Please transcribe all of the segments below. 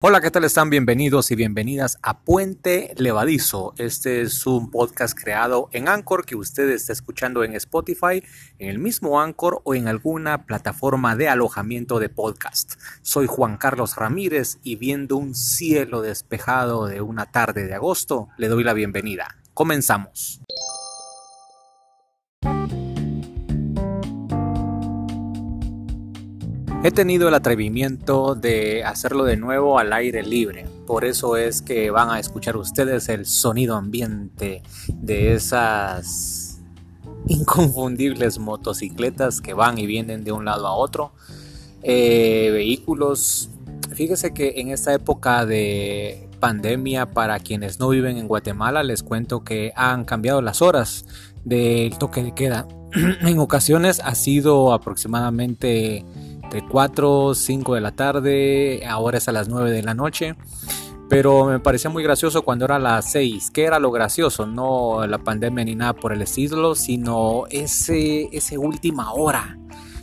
Hola, ¿qué tal están? Bienvenidos y bienvenidas a Puente Levadizo. Este es un podcast creado en Anchor que usted está escuchando en Spotify, en el mismo Anchor o en alguna plataforma de alojamiento de podcast. Soy Juan Carlos Ramírez y viendo un cielo despejado de una tarde de agosto, le doy la bienvenida. Comenzamos. He tenido el atrevimiento de hacerlo de nuevo al aire libre. Por eso es que van a escuchar ustedes el sonido ambiente de esas inconfundibles motocicletas que van y vienen de un lado a otro. Eh, vehículos. Fíjese que en esta época de pandemia, para quienes no viven en Guatemala, les cuento que han cambiado las horas del toque de queda. en ocasiones ha sido aproximadamente de 4 o 5 de la tarde, ahora es a las 9 de la noche. Pero me parecía muy gracioso cuando era las 6. ¿Qué era lo gracioso? No la pandemia ni nada por el estilo, sino ese, ese última hora.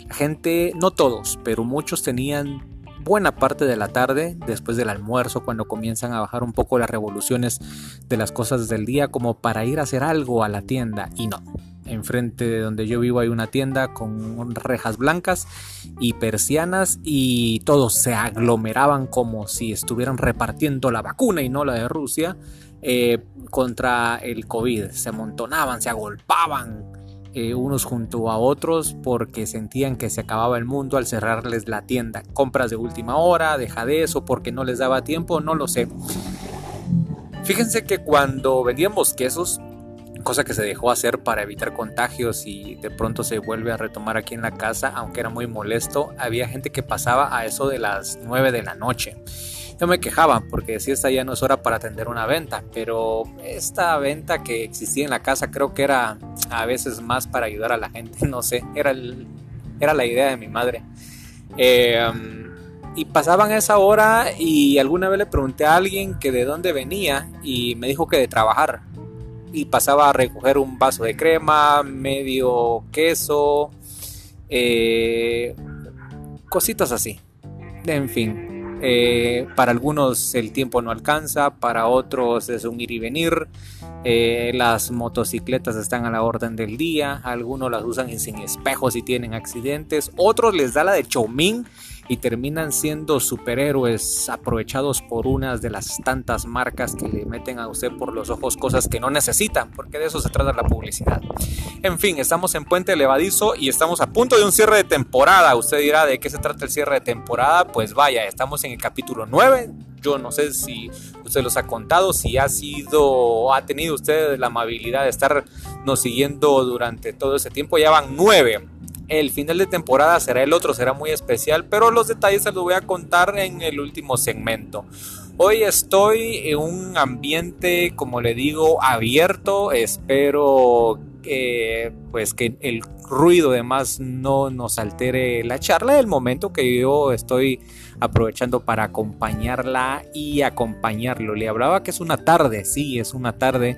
La gente, no todos, pero muchos tenían buena parte de la tarde, después del almuerzo, cuando comienzan a bajar un poco las revoluciones de las cosas del día, como para ir a hacer algo a la tienda. Y no, Enfrente de donde yo vivo hay una tienda con rejas blancas y persianas y todos se aglomeraban como si estuvieran repartiendo la vacuna y no la de Rusia eh, contra el COVID. Se amontonaban, se agolpaban eh, unos junto a otros porque sentían que se acababa el mundo al cerrarles la tienda. Compras de última hora, deja de eso porque no les daba tiempo, no lo sé. Fíjense que cuando vendíamos quesos cosa que se dejó hacer para evitar contagios y de pronto se vuelve a retomar aquí en la casa, aunque era muy molesto, había gente que pasaba a eso de las 9 de la noche. Yo me quejaba porque si esta ya no es hora para atender una venta, pero esta venta que existía en la casa creo que era a veces más para ayudar a la gente, no sé, era, era la idea de mi madre. Eh, y pasaban esa hora y alguna vez le pregunté a alguien que de dónde venía y me dijo que de trabajar y pasaba a recoger un vaso de crema, medio queso, eh, cositas así. En fin, eh, para algunos el tiempo no alcanza, para otros es un ir y venir. Eh, las motocicletas están a la orden del día, algunos las usan sin espejos y tienen accidentes, otros les da la de chomín y terminan siendo superhéroes aprovechados por unas de las tantas marcas que le meten a usted por los ojos cosas que no necesitan, porque de eso se trata la publicidad. En fin, estamos en Puente Levadizo y estamos a punto de un cierre de temporada. Usted dirá de qué se trata el cierre de temporada. Pues vaya, estamos en el capítulo 9. Yo no sé si usted los ha contado, si ha sido, ha tenido usted la amabilidad de estarnos siguiendo durante todo ese tiempo. Ya van 9 el final de temporada será el otro, será muy especial, pero los detalles se los voy a contar en el último segmento. Hoy estoy en un ambiente, como le digo, abierto. Espero pues, que el ruido además no nos altere la charla del momento que yo estoy aprovechando para acompañarla y acompañarlo. Le hablaba que es una tarde, sí, es una tarde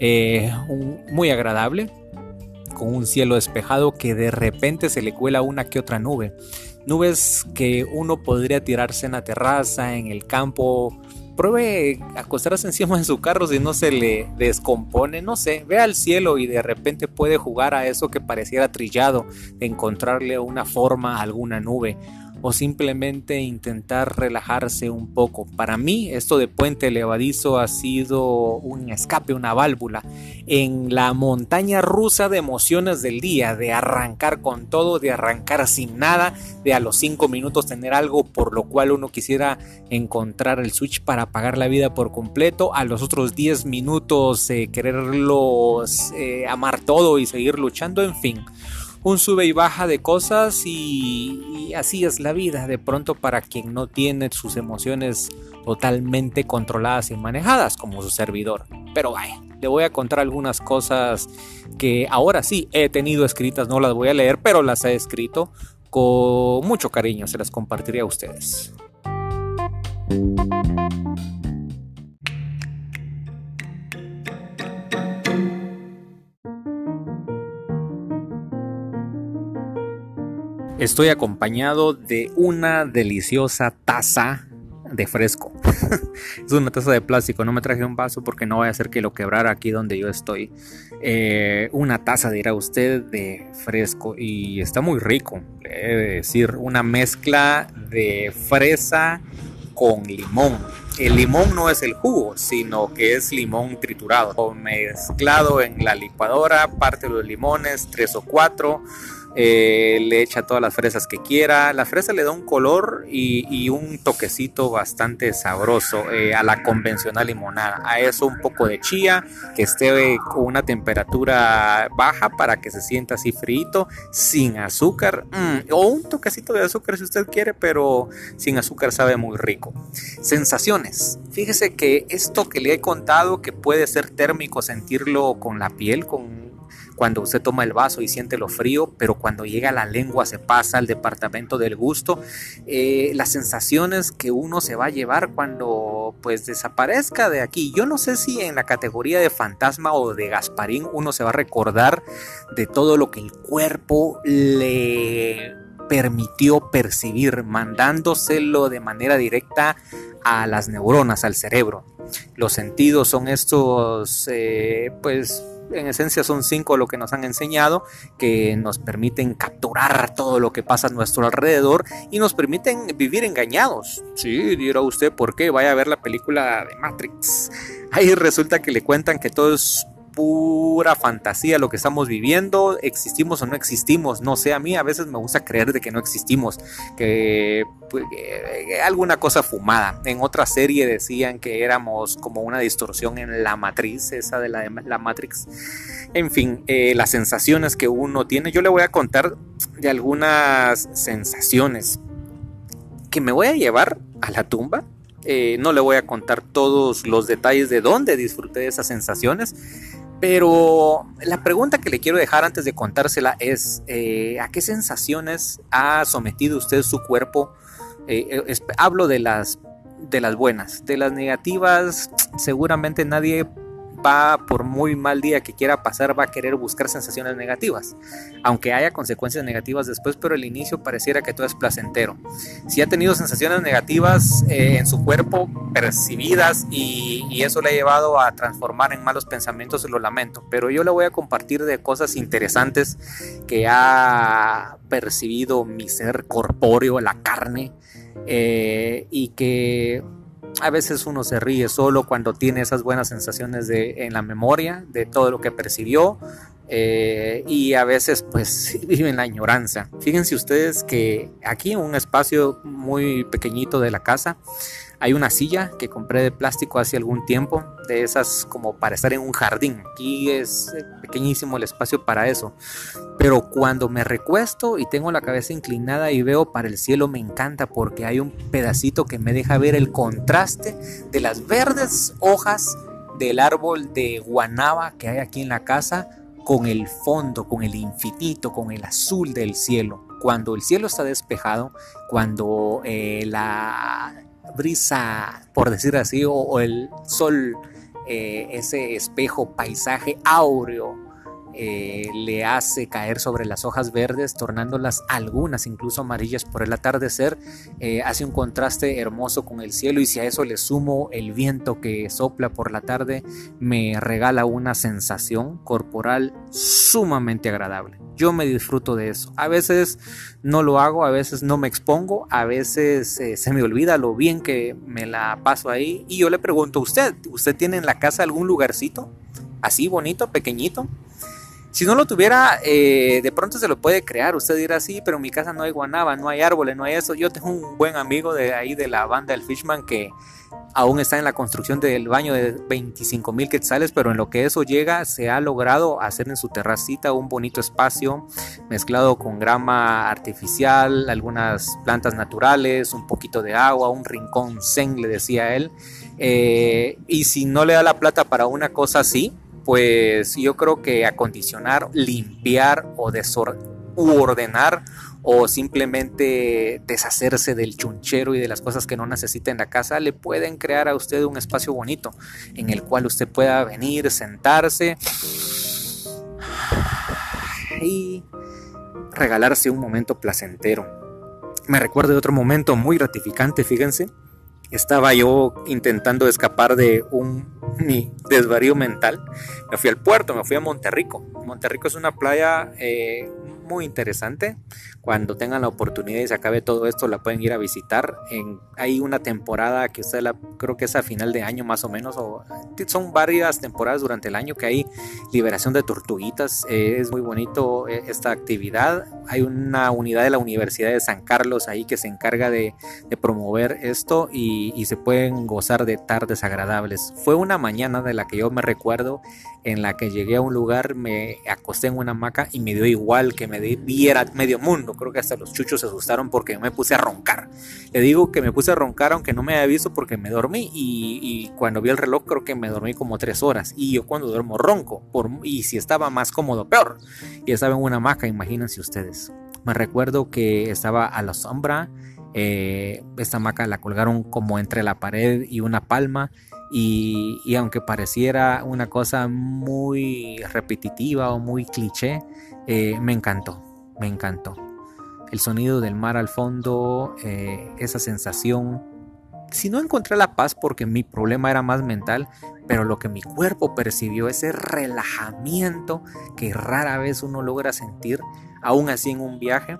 eh, muy agradable con un cielo despejado que de repente se le cuela una que otra nube. Nubes que uno podría tirarse en la terraza, en el campo. Pruebe acostarse encima de su carro si no se le descompone, no sé, ve al cielo y de repente puede jugar a eso que pareciera trillado, de encontrarle una forma a alguna nube o simplemente intentar relajarse un poco. Para mí esto de puente levadizo ha sido un escape, una válvula en la montaña rusa de emociones del día, de arrancar con todo, de arrancar sin nada, de a los cinco minutos tener algo por lo cual uno quisiera encontrar el switch para apagar la vida por completo, a los otros 10 minutos eh, quererlos eh, amar todo y seguir luchando, en fin un sube y baja de cosas y, así es la vida. De pronto para quien no tiene sus emociones totalmente controladas y manejadas como su servidor. Pero vaya, le voy a contar algunas cosas que ahora sí he tenido escritas, no las voy a leer, pero las he escrito con mucho cariño, se las compartiré a ustedes. Estoy acompañado de una deliciosa taza de fresco. es una taza de plástico, no me traje un vaso porque no voy a hacer que lo quebrara aquí donde yo estoy. Eh, una taza, dirá usted, de fresco y está muy rico. Es decir, una mezcla de fresa con limón. El limón no es el jugo, sino que es limón triturado, mezclado en la licuadora, parte de los limones, tres o cuatro eh, le echa todas las fresas que quiera. La fresa le da un color y, un toquecito bastante sabroso eh, a la convencional limonada. A eso un poco de chía que esté con una temperatura baja para que se sienta así frito, sin azúcar mm, o un toquecito de azúcar si usted quiere, pero sin azúcar sabe muy rico. Sensaciones. Fíjese que esto que le he contado que puede ser térmico sentirlo con la piel, con cuando usted toma el vaso y siente lo frío, pero cuando llega la lengua se pasa al departamento del gusto, eh, las sensaciones que uno se va a llevar cuando pues desaparezca de aquí. Yo no sé si en la categoría de fantasma o de Gasparín uno se va a recordar de todo lo que el cuerpo le permitió percibir, mandándoselo de manera directa a las neuronas, al cerebro. Los sentidos son estos, eh, pues, en esencia son cinco lo que nos han enseñado, que nos permiten capturar todo lo que pasa a nuestro alrededor y nos permiten vivir engañados. Sí, dirá usted, ¿por qué? Vaya a ver la película de Matrix. Ahí resulta que le cuentan que todo es pura fantasía lo que estamos viviendo, existimos o no existimos, no sé, a mí a veces me gusta creer de que no existimos, que, pues, alguna cosa fumada. En otra serie decían que éramos como una distorsión en la matriz, esa de la, la Matrix. En fin, eh, las sensaciones que uno tiene, yo le voy a contar de algunas sensaciones que me voy a llevar a la tumba. Eh, no le voy a contar todos los detalles de dónde disfruté de esas sensaciones, pero la pregunta que le quiero dejar antes de contársela es, eh, ¿a qué sensaciones ha sometido usted su cuerpo? Eh, eh, hablo de las, de las buenas, de las negativas, seguramente nadie va por muy mal día que quiera pasar, va a querer buscar sensaciones negativas, aunque haya consecuencias negativas después, pero el inicio pareciera que todo es placentero. Si ha tenido sensaciones negativas eh, en su cuerpo percibidas y, eso le ha llevado a transformar en malos pensamientos, lo lamento, pero yo le voy a compartir de cosas interesantes que ha percibido mi ser corpóreo, la carne, eh, y que a veces uno se ríe solo cuando tiene esas buenas sensaciones de, en la memoria de todo lo que percibió eh, y a veces pues vive en la ignorancia. Fíjense ustedes que aquí en un espacio muy pequeñito de la casa hay una silla que compré de plástico hace algún tiempo, de esas como para estar en un jardín. Aquí es pequeñísimo el espacio para eso. Pero cuando me recuesto y tengo la cabeza inclinada y veo para el cielo, me encanta porque hay un pedacito que me deja ver el contraste de las verdes hojas del árbol de guanaba que hay aquí en la casa con el fondo, con el infinito, con el azul del cielo. Cuando el cielo está despejado, cuando eh, la brisa, por decir así, o, el sol, eh, ese espejo, paisaje áureo, eh, le hace caer sobre las hojas verdes, tornándolas algunas incluso amarillas por el atardecer, eh, hace un contraste hermoso con el cielo y si a eso le sumo el viento que sopla por la tarde, me regala una sensación corporal sumamente agradable. Yo me disfruto de eso. A veces no lo hago, a veces no me expongo, a veces eh, se me olvida lo bien que me la paso ahí y yo le pregunto a usted, ¿usted tiene en la casa algún lugarcito así bonito, pequeñito? Si no lo tuviera, eh, de pronto se lo puede crear. Usted dirá, sí, pero en mi casa no hay guanaba, no hay árboles, no hay eso. Yo tengo un buen amigo de ahí de la banda del Fishman que aún está en la construcción del baño de 25 mil quetzales, pero en lo que eso llega, se ha logrado hacer en su terracita un bonito espacio mezclado con grama artificial, algunas plantas naturales, un poquito de agua, un rincón zen, le decía él. Eh, y si no le da la plata para una cosa así, pues yo creo que acondicionar, limpiar o ordenar o simplemente deshacerse del chunchero y de las cosas que no necesita en la casa, le pueden crear a usted un espacio bonito en el cual usted pueda venir, sentarse y regalarse un momento placentero. Me recuerdo de otro momento muy gratificante, fíjense, estaba yo intentando escapar de un mi desvarío mental. Me fui al puerto, me fui a Monterrico. Monterrico es una playa eh, muy interesante. Cuando tengan la oportunidad y se acabe todo esto, la pueden ir a visitar. En, hay una temporada que usted la, creo que es a final de año más o menos, o son varias temporadas durante el año que hay liberación de tortuguitas. Eh, es muy bonito eh, esta actividad. Hay una unidad de la Universidad de San Carlos ahí que se encarga de, de promover esto y, y se pueden gozar de tardes agradables. Fue una mañana de la que yo me recuerdo en la que llegué a un lugar, me acosté en una hamaca y me dio igual que me viera medio mundo. Creo que hasta los chuchos se asustaron porque me puse a roncar. Le digo que me puse a roncar aunque no me había visto porque me dormí y, cuando vi el reloj creo que me dormí como tres horas. Y yo cuando duermo ronco. Por, y si estaba más cómodo, peor. Y estaba en una hamaca, imagínense ustedes. Me recuerdo que estaba a la sombra. Eh, esta hamaca la colgaron como entre la pared y una palma y, aunque pareciera una cosa muy repetitiva o muy cliché, eh, me encantó, me encantó. El sonido del mar al fondo, eh, esa sensación. Si no encontré la paz porque mi problema era más mental, pero lo que mi cuerpo percibió, ese relajamiento que rara vez uno logra sentir, aún así en un viaje,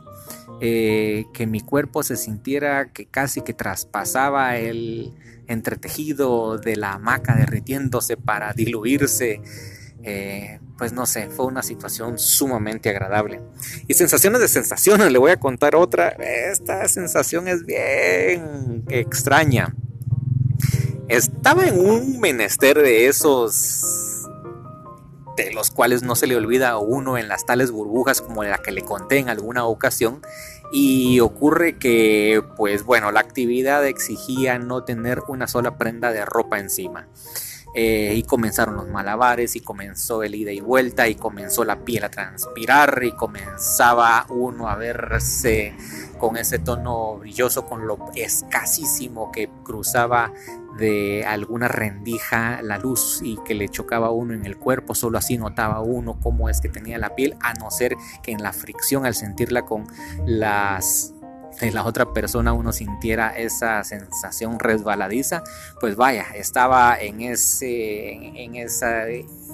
eh, que mi cuerpo se sintiera que casi que traspasaba el, entretejido de la hamaca derritiéndose para diluirse. Eh, pues no sé, fue una situación sumamente agradable. Y sensaciones de sensaciones, le voy a contar otra. Esta sensación es bien extraña. Estaba en un menester de esos de los cuales no se le olvida a uno en las tales burbujas como la que le conté en alguna ocasión y ocurre que, pues bueno, la actividad exigía no tener una sola prenda de ropa encima. Eh, y comenzaron los malabares y comenzó el ida y vuelta y comenzó la piel a transpirar y comenzaba uno a verse con ese tono brilloso, con lo escasísimo que cruzaba de alguna rendija la luz y que le chocaba a uno en el cuerpo, solo así notaba uno cómo es que tenía la piel, a no ser que en la fricción al sentirla con las de la otra persona uno sintiera esa sensación resbaladiza, pues vaya, estaba en ese en esa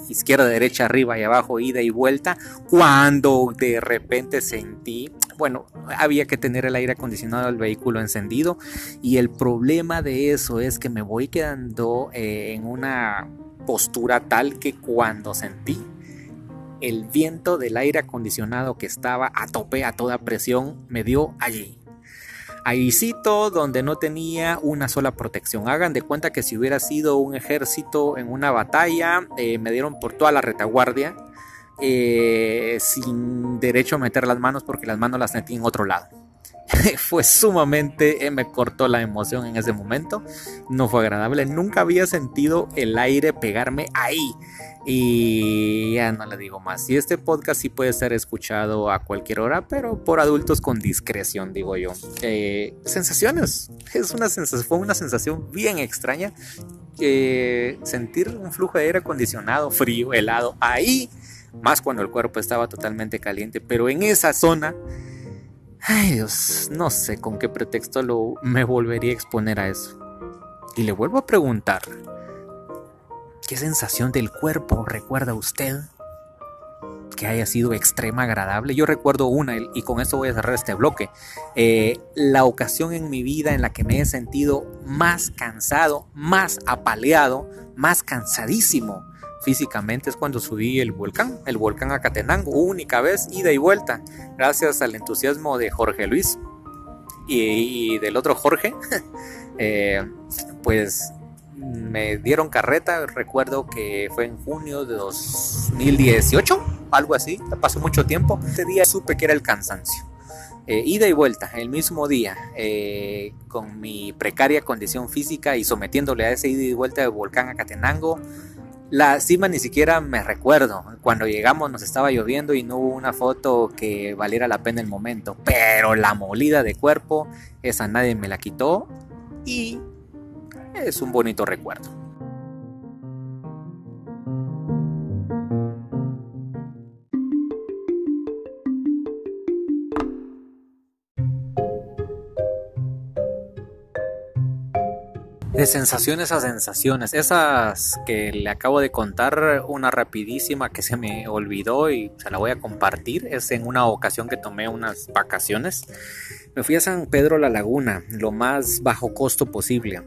izquierda, derecha, arriba y abajo, ida y vuelta, cuando de repente sentí bueno, había que tener el aire acondicionado del vehículo encendido y el problema de eso es que me voy quedando eh, en una postura tal que cuando sentí el viento del aire acondicionado que estaba a tope, a toda presión, me dio allí. Ahícito donde no tenía una sola protección. Hagan de cuenta que si hubiera sido un ejército en una batalla, eh, me dieron por toda la retaguardia eh, sin derecho a meter las manos porque las manos las sentí en otro lado. fue sumamente, eh, me cortó la emoción en ese momento, no fue agradable, nunca había sentido el aire pegarme ahí. Y ya no le digo más. Y este podcast sí puede ser escuchado a cualquier hora, pero por adultos con discreción, digo yo. Eh, sensaciones. Es una sensación, fue una sensación bien extraña. sentir un flujo de aire acondicionado, frío, helado, ahí más cuando el cuerpo estaba totalmente caliente, pero en esa zona, ay Dios, no sé con qué pretexto lo, me volvería a exponer a eso. Y le vuelvo a preguntar, ¿qué sensación del cuerpo recuerda usted? que haya sido extrema agradable. Yo recuerdo una, y con esto voy a cerrar este bloque, eh, la ocasión en mi vida en la que me he sentido más cansado, más apaleado, más cansadísimo físicamente es cuando subí el volcán, el volcán Acatenango, única vez, ida y vuelta, gracias al entusiasmo de Jorge Luis y, del otro Jorge, eh, pues me dieron carreta, recuerdo que fue en junio de 2018, algo así, pasó mucho tiempo, ese día supe que era el cansancio. Eh, ida y vuelta, el mismo día, eh, con mi precaria condición física y sometiéndole a ese ida y vuelta del volcán Acatenango, la cima ni siquiera me recuerdo. Cuando llegamos nos estaba lloviendo y no hubo una foto que valiera la pena el momento. Pero la molida de cuerpo, esa nadie me la quitó y es un bonito recuerdo. De sensaciones a sensaciones. Esas que le acabo de contar, una rapidísima que se me olvidó y se la voy a compartir, es en una ocasión que tomé unas vacaciones. Me fui a San Pedro La Laguna, lo más bajo costo posible.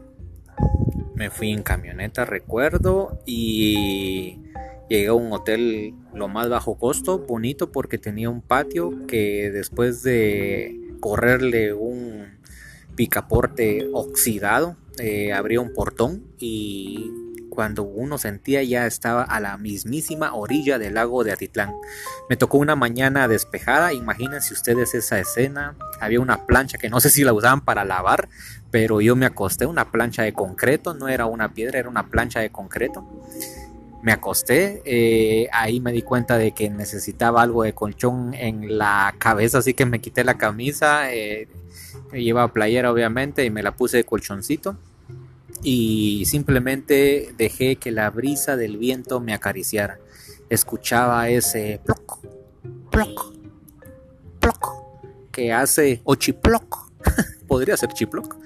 Me fui en camioneta, recuerdo, y llegué a un hotel lo más bajo costo, bonito porque tenía un patio que después de correrle un picaporte oxidado, eh, abría un portón y cuando uno sentía ya estaba a la mismísima orilla del lago de Atitlán. Me tocó una mañana despejada, imagínense ustedes esa escena, había una plancha que no sé si la usaban para lavar, pero yo me acosté, una plancha de concreto, no era una piedra, era una plancha de concreto. Me acosté, eh, ahí me di cuenta de que necesitaba algo de colchón en la cabeza, así que me quité la camisa, eh, llevaba playera obviamente y me la puse de colchoncito y simplemente dejé que la brisa del viento me acariciara. Escuchaba ese ploc, ploc, ploc que hace o chiploc, podría ser chiploc,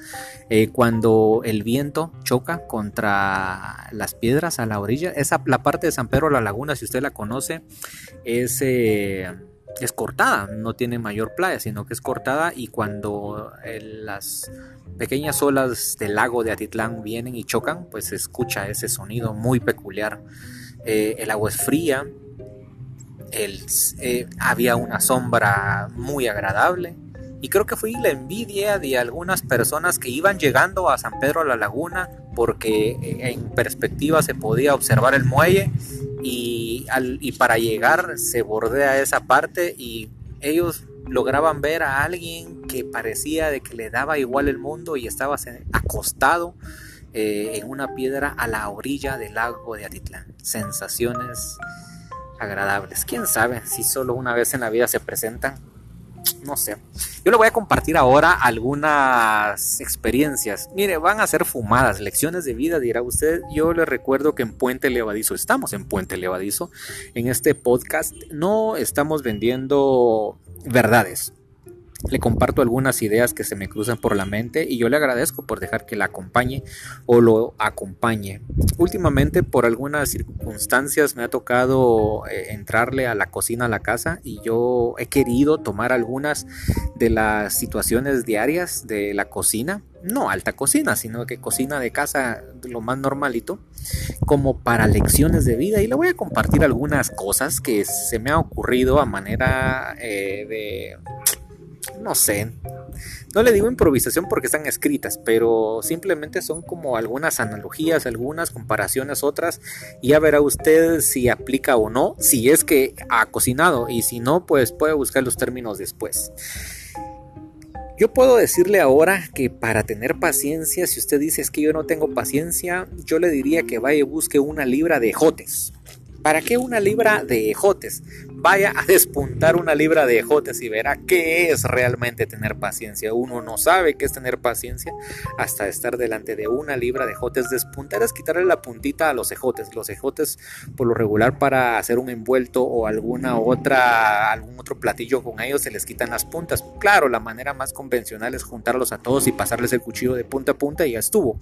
eh, cuando el viento choca contra las piedras a la orilla. Esa, la parte de San Pedro la Laguna, si usted la conoce, es... Eh, es cortada, no tiene mayor playa, sino que es cortada y cuando las pequeñas olas del lago de Atitlán vienen y chocan, pues se escucha ese sonido muy peculiar. Eh, el agua es fría, eh, había una sombra muy agradable y creo que fue la envidia de algunas personas que iban llegando a San Pedro a la Laguna porque eh, en perspectiva se podía observar el muelle y, y para llegar se bordea esa parte y ellos lograban ver a alguien que parecía de que le daba igual el mundo y estaba acostado eh, en una piedra a la orilla del lago de Atitlán. Sensaciones agradables. ¿Quién sabe si solo una vez en la vida se presentan? No sé. Yo le voy a compartir ahora algunas experiencias. Mire, van a ser fumadas, lecciones de vida, dirá usted. Yo le recuerdo que en Puente Levadizo, estamos en Puente Levadizo, en este podcast no estamos vendiendo verdades le comparto algunas ideas que se me cruzan por la mente y yo le agradezco por dejar que la acompañe o lo acompañe. Últimamente por algunas circunstancias me ha tocado eh, entrarle a la cocina a la casa y yo he querido tomar algunas de las situaciones diarias de la cocina, no alta cocina, sino que cocina de casa lo más normalito, como para lecciones de vida y le voy a compartir algunas cosas que se me ha ocurrido a manera eh, de no sé, no le digo improvisación porque están escritas, pero simplemente son como algunas analogías, algunas comparaciones, otras, y ya verá usted si aplica o no, si es que ha cocinado, y si no, pues puede buscar los términos después. Yo puedo decirle ahora que para tener paciencia, si usted dice es que yo no tengo paciencia, yo le diría que vaya y busque una libra de jotes. ¿Para qué una libra de ejotes? Vaya a despuntar una libra de ejotes y verá qué es realmente tener paciencia. Uno no sabe qué es tener paciencia hasta estar delante de una libra de ejotes. Despuntar es quitarle la puntita a los ejotes. Los ejotes, por lo regular, para hacer un envuelto o alguna otra, algún otro platillo con ellos, se les quitan las puntas. Claro, la manera más convencional es juntarlos a todos y pasarles el cuchillo de punta a punta y ya estuvo.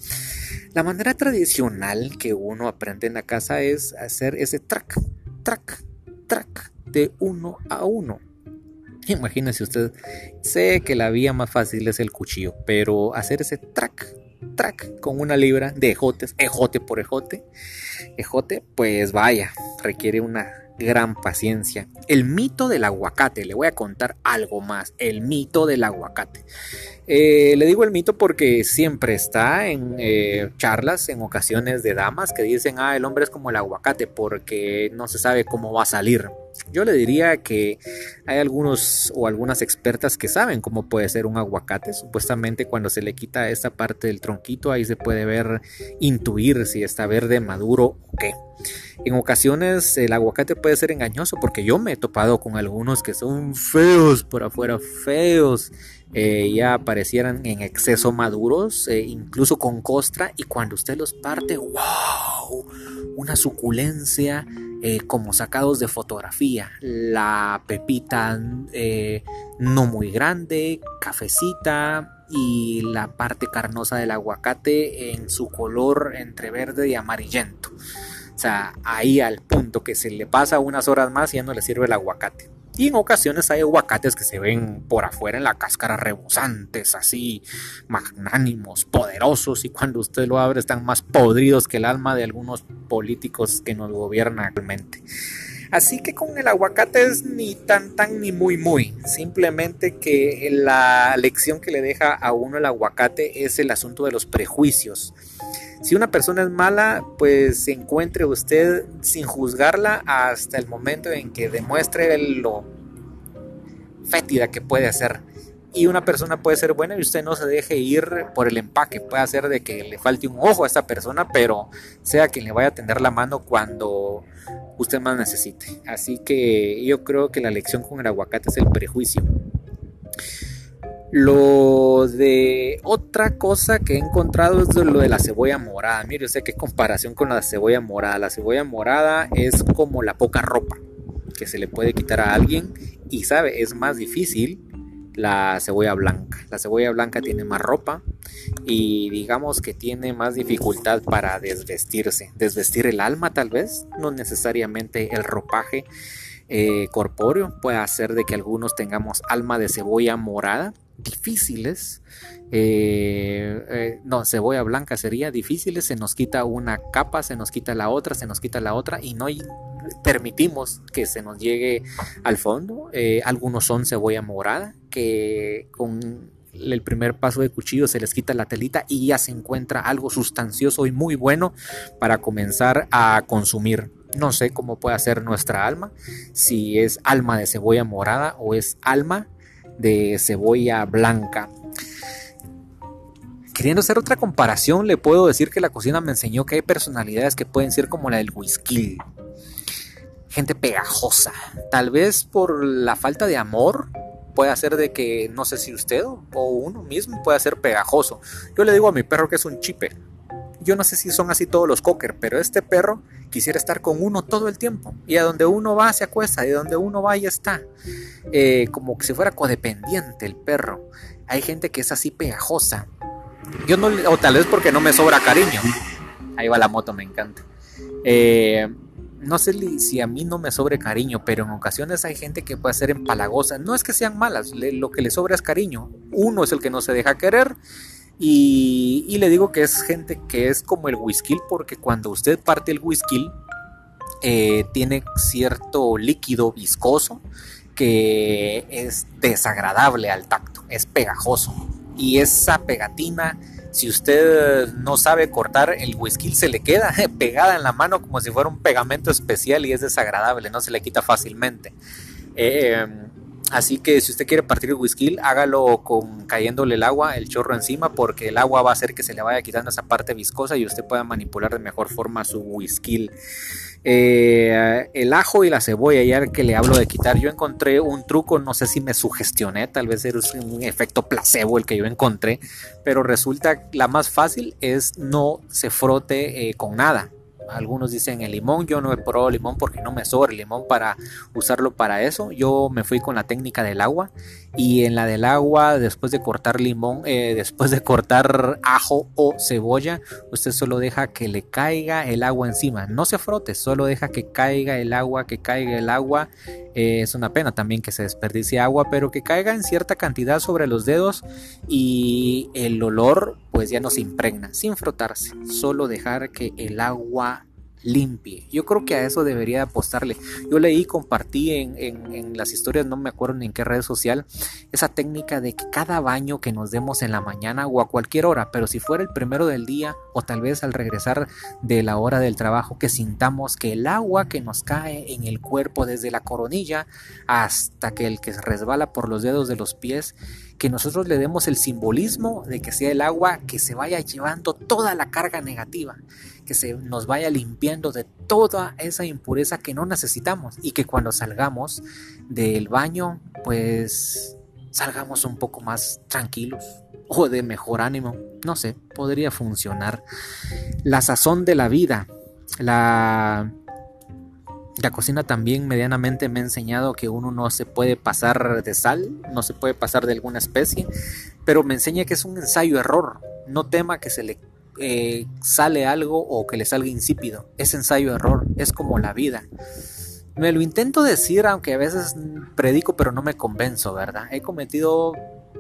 La manera tradicional que uno aprende en la casa es hacer ese track, track, track de uno a uno. Imagínese usted, sé que la vía más fácil es el cuchillo, pero hacer ese track, track con una libra de ejotes, ejote por ejote, ejote, pues vaya, requiere una gran paciencia. El mito del aguacate, le voy a contar algo más, el mito del aguacate. Eh, le digo el mito porque siempre está en eh, charlas, en ocasiones de damas que dicen, ah, el hombre es como el aguacate porque no se sabe cómo va a salir. Yo le diría que hay algunos o algunas expertas que saben cómo puede ser un aguacate. Supuestamente cuando se le quita esta parte del tronquito ahí se puede ver, intuir si está verde, maduro o qué. En ocasiones el aguacate puede ser engañoso porque yo me he topado con algunos que son feos por afuera, feos. Eh, ya parecieran en exceso maduros, eh, incluso con costra, y cuando usted los parte, wow, una suculencia eh, como sacados de fotografía. La pepita no muy grande, cafecita, y la parte carnosa del aguacate en su color entre verde y amarillento. O sea, ahí al punto que se le pasa unas horas más y ya no le sirve el aguacate. Y en ocasiones hay aguacates que se ven por afuera en la cáscara rebosantes, así magnánimos, poderosos, y cuando usted lo abre están más podridos que el alma de algunos políticos que nos gobiernan actualmente. Así que con el aguacate es ni tan tan ni muy muy. Simplemente que la lección que le deja a uno el aguacate es el asunto de los prejuicios. Si una persona es mala, pues se encuentre usted sin juzgarla hasta el momento en que demuestre lo fétida que puede ser. Y una persona puede ser buena y usted no se deje ir por el empaque. Puede hacer de que le falte un ojo a esta persona, pero sea quien le vaya a tender la mano cuando usted más necesite. Así que yo creo que la lección con el aguacate es el prejuicio. Lo de otra cosa que he encontrado es lo de la cebolla morada. Mire, sé qué comparación con la cebolla morada. La cebolla morada es como la poca ropa que se le puede quitar a alguien y sabe, es más difícil la cebolla blanca. La cebolla blanca tiene más ropa y digamos que tiene más dificultad para desvestirse. Desvestir el alma tal vez, no necesariamente el ropaje eh, corpóreo puede hacer de que algunos tengamos alma de cebolla morada difíciles, eh, eh, no, cebolla blanca sería difíciles, se nos quita una capa, se nos quita la otra, se nos quita la otra y no permitimos que se nos llegue al fondo. Eh, algunos son cebolla morada, que con el primer paso de cuchillo se les quita la telita y ya se encuentra algo sustancioso y muy bueno para comenzar a consumir. No sé cómo puede ser nuestra alma, si es alma de cebolla morada o es alma de cebolla blanca. Queriendo hacer otra comparación, le puedo decir que la cocina me enseñó que hay personalidades que pueden ser como la del whisky. Gente pegajosa. Tal vez por la falta de amor puede hacer de que, no sé si usted o uno mismo puede ser pegajoso. Yo le digo a mi perro que es un chipe. Yo no sé si son así todos los cocker, pero este perro quisiera estar con uno todo el tiempo. Y a donde uno va se acuesta, y a donde uno va y está. Eh, como que si fuera codependiente el perro. Hay gente que es así pegajosa. Yo no, o tal vez porque no me sobra cariño. Ahí va la moto, me encanta. Eh, no sé si a mí no me sobre cariño, pero en ocasiones hay gente que puede ser empalagosa. No es que sean malas, lo que le sobra es cariño. Uno es el que no se deja querer y, le digo que es gente que es como el whisky, porque cuando usted parte el whisky, eh, tiene cierto líquido viscoso que es desagradable al tacto, es pegajoso. Y esa pegatina, si usted no sabe cortar, el whisky se le queda pegada en la mano como si fuera un pegamento especial y es desagradable, no se le quita fácilmente. Eh, Así que si usted quiere partir el whisky, hágalo con cayéndole el agua, el chorro encima, porque el agua va a hacer que se le vaya quitando esa parte viscosa y usted pueda manipular de mejor forma su whisky. Eh, el ajo y la cebolla, ya que le hablo de quitar, yo encontré un truco, no sé si me sugestioné, tal vez es un efecto placebo el que yo encontré, pero resulta la más fácil es no se frote eh, con nada algunos dicen el limón, yo no he probado limón porque no me sobra el limón para usarlo para eso. Yo me fui con la técnica del agua y en la del agua, después de cortar limón, eh, después de cortar ajo o cebolla, usted solo deja que le caiga el agua encima. No se frote, solo deja que caiga el agua, que caiga el agua. Eh, es una pena también que se desperdicie agua, pero que caiga en cierta cantidad sobre los dedos y el olor pues ya no se impregna, sin frotarse. Solo dejar que el agua limpie. Yo creo que a eso debería apostarle. Yo leí, compartí en, en, las historias, no me acuerdo ni en qué red social, esa técnica de que cada baño que nos demos en la mañana o a cualquier hora, pero si fuera el primero del día o tal vez al regresar de la hora del trabajo, que sintamos que el agua que nos cae en el cuerpo desde la coronilla hasta que el que resbala por los dedos de los pies, que nosotros le demos el simbolismo de que sea el agua que se vaya llevando toda la carga negativa que se nos vaya limpiando de toda esa impureza que no necesitamos y que cuando salgamos del baño pues salgamos un poco más tranquilos o de mejor ánimo, no sé, podría funcionar. La sazón de la vida, la La cocina también medianamente me ha enseñado que uno no se puede pasar de sal, no se puede pasar de alguna especie, pero me enseña que es un ensayo-error. No tema que se le eh, sale algo o que le salga insípido. Es ensayo-error, es como la vida. Me lo intento decir, aunque a veces predico, pero no me convenzo, ¿verdad? He cometido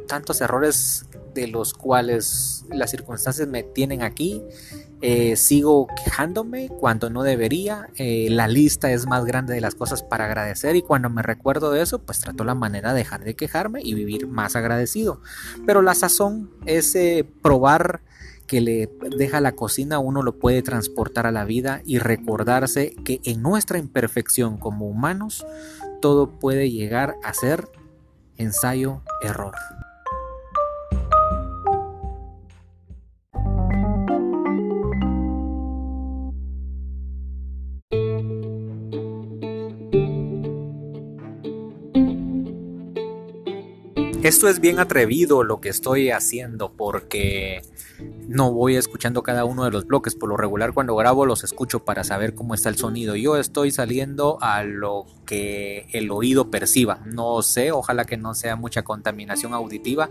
tantos errores de los cuales las circunstancias me tienen aquí. Eh, sigo quejándome cuando no debería. Eh, la lista es más grande de las cosas para agradecer y cuando me recuerdo de eso, pues trato la manera de dejar de quejarme y vivir más agradecido. Pero la sazón, ese probar que le deja la cocina, uno lo puede transportar a la vida y recordarse que en nuestra imperfección como humanos, todo puede llegar a ser ensayo-error. Esto es bien atrevido lo que estoy haciendo porque no voy escuchando cada uno de los bloques. Por lo regular cuando grabo los escucho para saber cómo está el sonido. Yo estoy saliendo a lo que el oído perciba. No sé, ojalá que no sea mucha contaminación auditiva.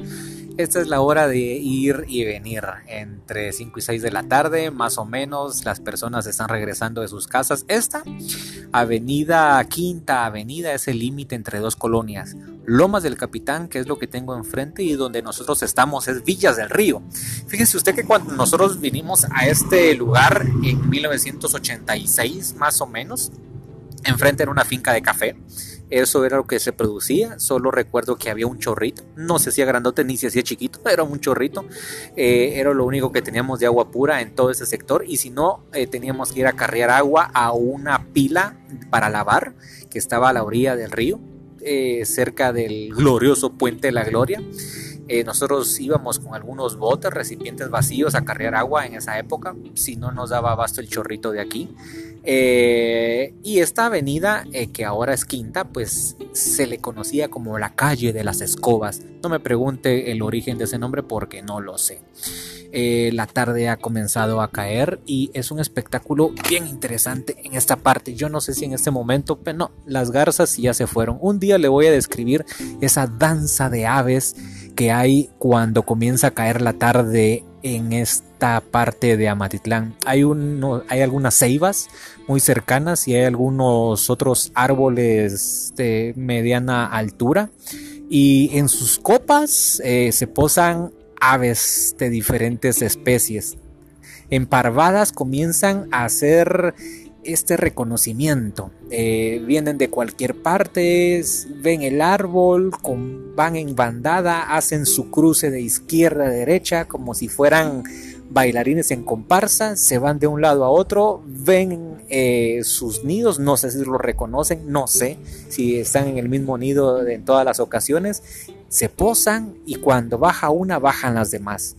Esta es la hora de ir y venir. Entre 5 y 6 de la tarde, más o menos, las personas están regresando de sus casas. Esta avenida, Quinta Avenida, es el límite entre dos colonias. Lomas del Capitán, que es lo que tengo enfrente, y donde nosotros estamos es Villas del Río. Fíjese usted que cuando nosotros vinimos a este lugar en 1986, más o menos, enfrente era una finca de café. Eso era lo que se producía. Solo recuerdo que había un chorrito. No si era grandote ni si hacía chiquito. Era un chorrito. Eh, era lo único que teníamos de agua pura en todo ese sector. Y si no, eh, teníamos que ir a carrear agua a una pila para lavar que estaba a la orilla del río. Eh, cerca del glorioso Puente de la Gloria. Eh, nosotros íbamos con algunos botes, recipientes vacíos a cargar agua en esa época, si no nos daba abasto el chorrito de aquí. Eh, y esta avenida, que ahora es quinta, pues se le conocía como la calle de las escobas. No me pregunte el origen de ese nombre porque no lo sé. Eh, la tarde ha comenzado a caer y es un espectáculo bien interesante en esta parte. Yo no sé si en este momento, pero no, las garzas ya se fueron. Un día le voy a describir esa danza de aves que hay cuando comienza a caer la tarde en esta parte de Amatitlán. Hay, algunas ceibas muy cercanas y hay algunos otros árboles de mediana altura. Y en sus copas eh, se posan aves de diferentes especies. En parvadas comienzan a hacer este reconocimiento. Eh, vienen de cualquier parte, ven el árbol, van en bandada, hacen su cruce de izquierda a derecha como si fueran bailarines en comparsa, se van de un lado a otro, ven eh, sus nidos, no sé si lo reconocen, no sé si están en el mismo nido en todas las ocasiones, se posan y cuando baja una bajan las demás.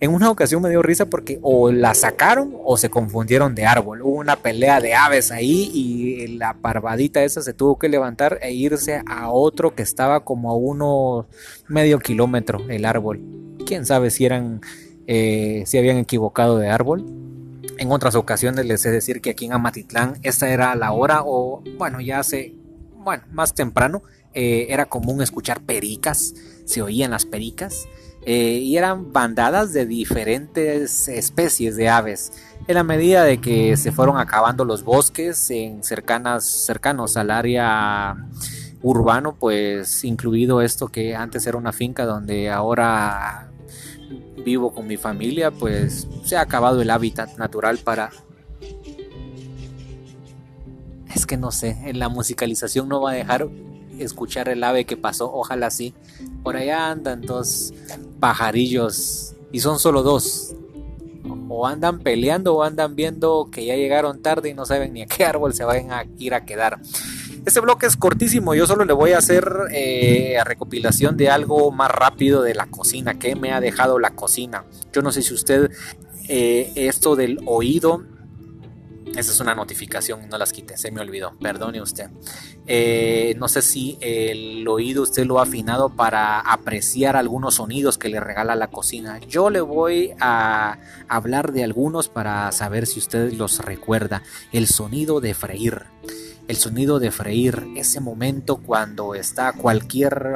En una ocasión me dio risa porque o la sacaron o se confundieron de árbol. Hubo una pelea de aves ahí y la parvadita esa se tuvo que levantar e irse a otro que estaba como a uno medio kilómetro el árbol. Quién sabe si eran, eh, si habían equivocado de árbol. En otras ocasiones les he decir que aquí en Amatitlán esta era la hora o bueno ya hace, bueno más temprano eh, era común escuchar pericas, se oían las pericas, eh, y eran bandadas de diferentes especies de aves. En la medida de que se fueron acabando los bosques en cercanas, cercanos al área urbano, pues incluido esto que antes era una finca donde ahora vivo con mi familia, pues se ha acabado el hábitat natural para... Es que no sé, en la musicalización no va a dejar escuchar el ave que pasó, ojalá sí. Por allá andan dos pajarillos y son solo dos. O andan peleando o andan viendo que ya llegaron tarde y no saben ni a qué árbol se van a ir a quedar. Este bloque es cortísimo, yo solo le voy a hacer eh, recopilación de algo más rápido de la cocina, que me ha dejado la cocina. Yo no sé si usted eh, esto del oído esa es una notificación, no las quité, se me olvidó, perdone usted. Eh, no sé si el oído usted lo ha afinado para apreciar algunos sonidos que le regala la cocina. Yo le voy a hablar de algunos para saber si usted los recuerda. El sonido de freír. El sonido de freír, ese momento cuando está cualquier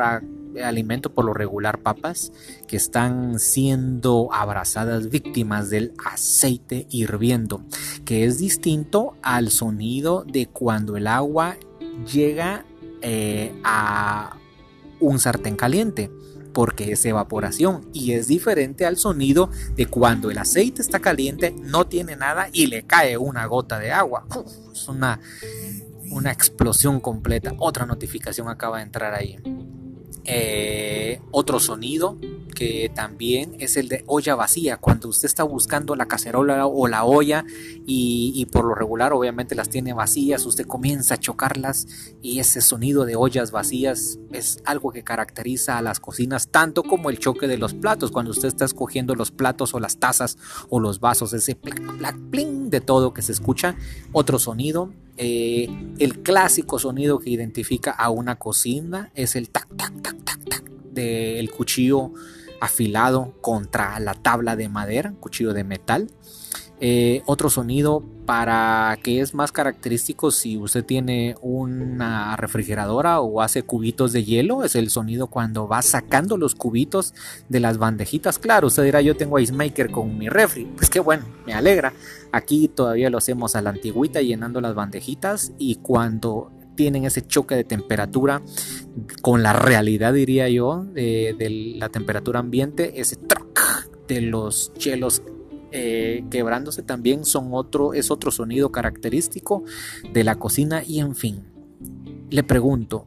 alimento, por lo regular papas, que están siendo abrazadas víctimas del aceite hirviendo, que es distinto al sonido de cuando el agua llega eh, a un sartén caliente porque es evaporación y es diferente al sonido de cuando el aceite está caliente, no tiene nada y le cae una gota de agua. es una, una explosión completa. Otra notificación acaba de entrar ahí. Eh, otro sonido que también es el de olla vacía, cuando usted está buscando la cacerola o la olla y, por lo regular obviamente las tiene vacías, usted comienza a chocarlas y ese sonido de ollas vacías es algo que caracteriza a las cocinas tanto como el choque de los platos, cuando usted está escogiendo los platos o las tazas o los vasos, ese pling de todo que se escucha, otro sonido eh, el clásico sonido que identifica a una cocina es el tac, tac, tac, tac, tac del cuchillo afilado contra la tabla de madera, cuchillo de metal. Eh, otro sonido para que es más característico si usted tiene una refrigeradora o hace cubitos de hielo es el sonido cuando va sacando los cubitos de las bandejitas. Claro usted dirá yo tengo ice maker con mi refri pues qué bueno me alegra aquí todavía lo hacemos a la antigüita llenando las bandejitas y cuando tienen ese choque de temperatura con la realidad, diría yo, de, la temperatura ambiente, ese de los hielos eh, quebrándose también son otro, es otro sonido característico de la cocina y en fin. Le pregunto,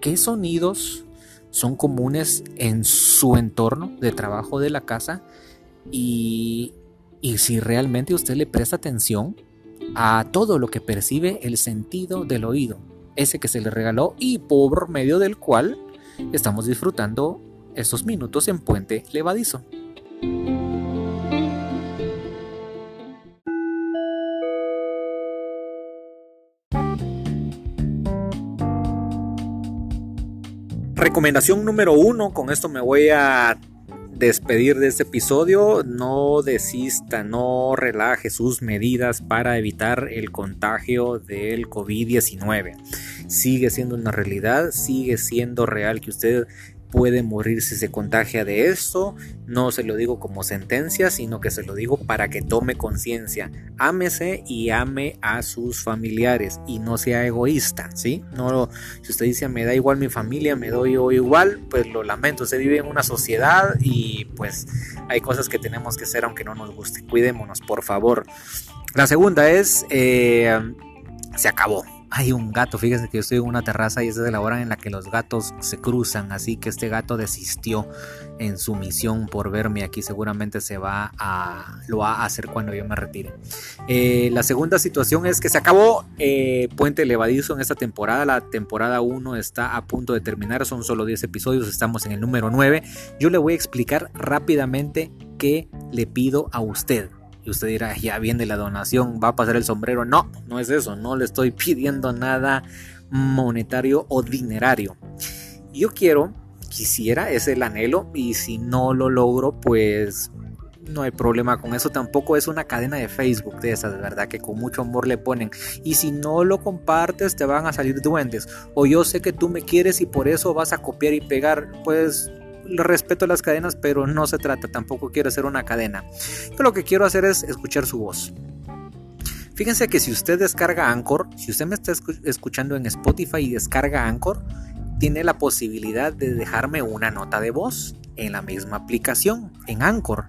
¿qué sonidos son comunes en su entorno de trabajo de la casa? Y, y si realmente usted le presta atención, a todo lo que percibe el sentido del oído, ese que se le regaló y por medio del cual estamos disfrutando estos minutos en Puente Levadizo. Recomendación número uno, con esto me voy a despedir de este episodio, no desista, no relaje sus medidas para evitar el contagio del COVID-19. Sigue siendo una realidad, sigue siendo real que usted puede morir si se contagia de esto. No se lo digo como sentencia, sino que se lo digo para que tome conciencia. Ámese y ame a sus familiares y no sea egoísta, ¿sí? No, si usted dice me da igual mi familia, me doy yo igual, pues lo lamento. Usted vive en una sociedad y pues hay cosas que tenemos que hacer aunque no nos guste. Cuidémonos, por favor. La segunda es, eh, se acabó hay un gato, fíjense que yo estoy en una terraza y es de la hora en la que los gatos se cruzan, así que este gato desistió en su misión por verme aquí, seguramente se va a, lo va a hacer cuando yo me retire. Eh, la segunda situación es que se acabó eh, Puente Levadizo en esta temporada, la temporada 1 está a punto de terminar, son solo 10 episodios, estamos en el número 9, yo le voy a explicar rápidamente qué le pido a usted. Y usted dirá, ya viene la donación, va a pasar el sombrero. No, no es eso, no le estoy pidiendo nada monetario o dinerario. Yo quiero, quisiera, es el anhelo, y si no lo logro, pues no hay problema con eso. Tampoco es una cadena de Facebook de esas, ¿verdad? Que con mucho amor le ponen. Y si no lo compartes, te van a salir duendes. O yo sé que tú me quieres y por eso vas a copiar y pegar. Pues respeto las cadenas, pero no se trata, tampoco quiero hacer una cadena. Lo que quiero hacer es escuchar su voz. Fíjense que si usted descarga Anchor, si usted me está escuchando en Spotify y descarga Anchor, tiene la posibilidad de dejarme una nota de voz en la misma aplicación, en Anchor.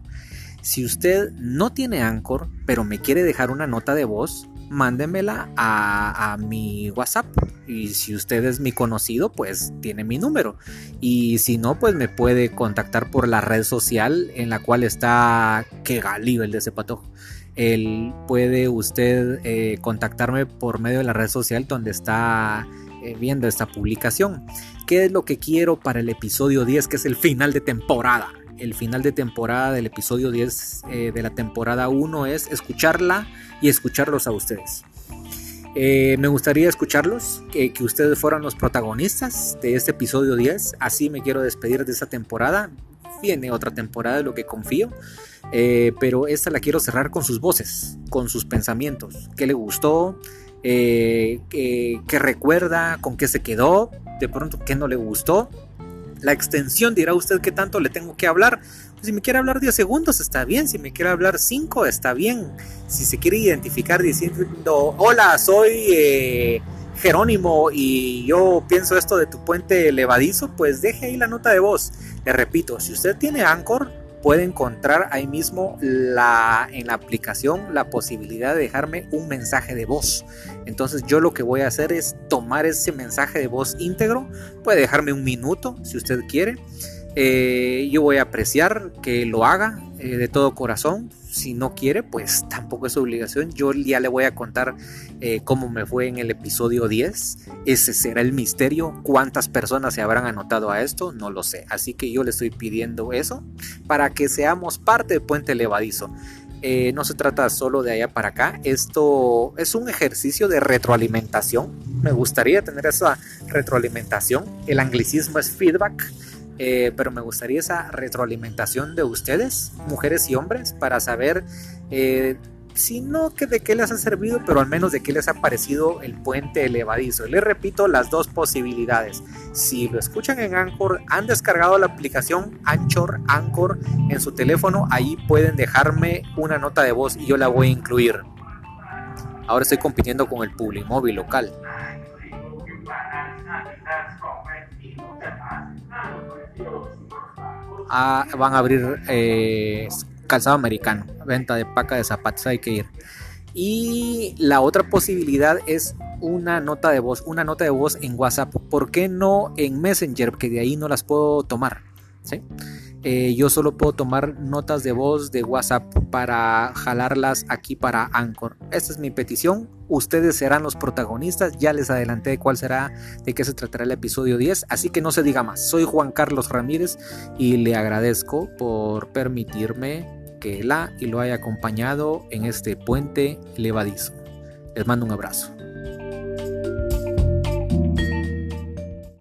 Si usted no tiene Anchor, pero me quiere dejar una nota de voz, mándemela a, mi WhatsApp. Y si usted es mi conocido, pues tiene mi número. Y si no, pues me puede contactar por la red social en la cual está que galío el de ese patojo. Él puede usted eh, contactarme por medio de la red social donde está eh, viendo esta publicación. ¿Qué es lo que quiero para el episodio 10, que es el final de temporada? El final de temporada del episodio 10 eh, de la temporada 1 es escucharla y escucharlos a ustedes. Eh, me gustaría escucharlos, que, que, ustedes fueran los protagonistas de este episodio 10. Así me quiero despedir de esta temporada. Viene otra temporada de lo que confío. Eh, pero esta la quiero cerrar con sus voces, con sus pensamientos. ¿Qué le gustó? eh, que recuerda, con qué se quedó, de pronto qué no le gustó. La extensión dirá usted qué tanto le tengo que hablar. Pues si me quiere hablar 10 segundos está bien, si me quiere hablar 5 está bien. Si se quiere identificar diciendo, hola, soy eh, Jerónimo y yo pienso esto de tu puente levadizo, pues deje ahí la nota de voz. Le repito, si usted tiene Anchor, puede encontrar ahí mismo la, en la aplicación la posibilidad de dejarme un mensaje de voz. Entonces yo lo que voy a hacer es tomar ese mensaje de voz íntegro. Puede dejarme un minuto si usted quiere. Eh, yo voy a apreciar que lo haga eh, de todo corazón si no quiere, pues tampoco es obligación. Yo ya le voy a contar eh, cómo me fue en el episodio 10. Ese será el misterio. ¿Cuántas personas se habrán anotado a esto? No lo sé. Así que yo le estoy pidiendo eso para que seamos parte de Puente Levadizo. Eh, no se trata solo de allá para acá. Esto es un ejercicio de retroalimentación. Me gustaría tener esa retroalimentación. El anglicismo es feedback. Eh, pero me gustaría esa retroalimentación de ustedes, mujeres y hombres, para saber eh, si no que de qué les ha servido, pero al menos de qué les ha parecido el puente elevadizo. Les repito las dos posibilidades. Si lo escuchan en Anchor, han descargado la aplicación Anchor Anchor en su teléfono, ahí pueden dejarme una nota de voz y yo la voy a incluir. Ahora estoy compitiendo con el Publimóvil local. Van a abrir eh, calzado americano, venta de paca de zapatos, hay que ir. Y la otra posibilidad es una nota de voz, una nota de voz en WhatsApp. ¿Por qué no en Messenger? Porque de ahí no las puedo tomar. ¿sí? Eh, yo solo puedo tomar notas de voz de WhatsApp para jalarlas aquí para Anchor. Esta es mi petición. Ustedes serán los protagonistas. Ya les adelanté cuál será, de qué se tratará el episodio 10. Así que no se diga más. Soy Juan Carlos Ramírez y le agradezco por permitirme que la y lo haya acompañado en este puente levadizo. Les mando un abrazo.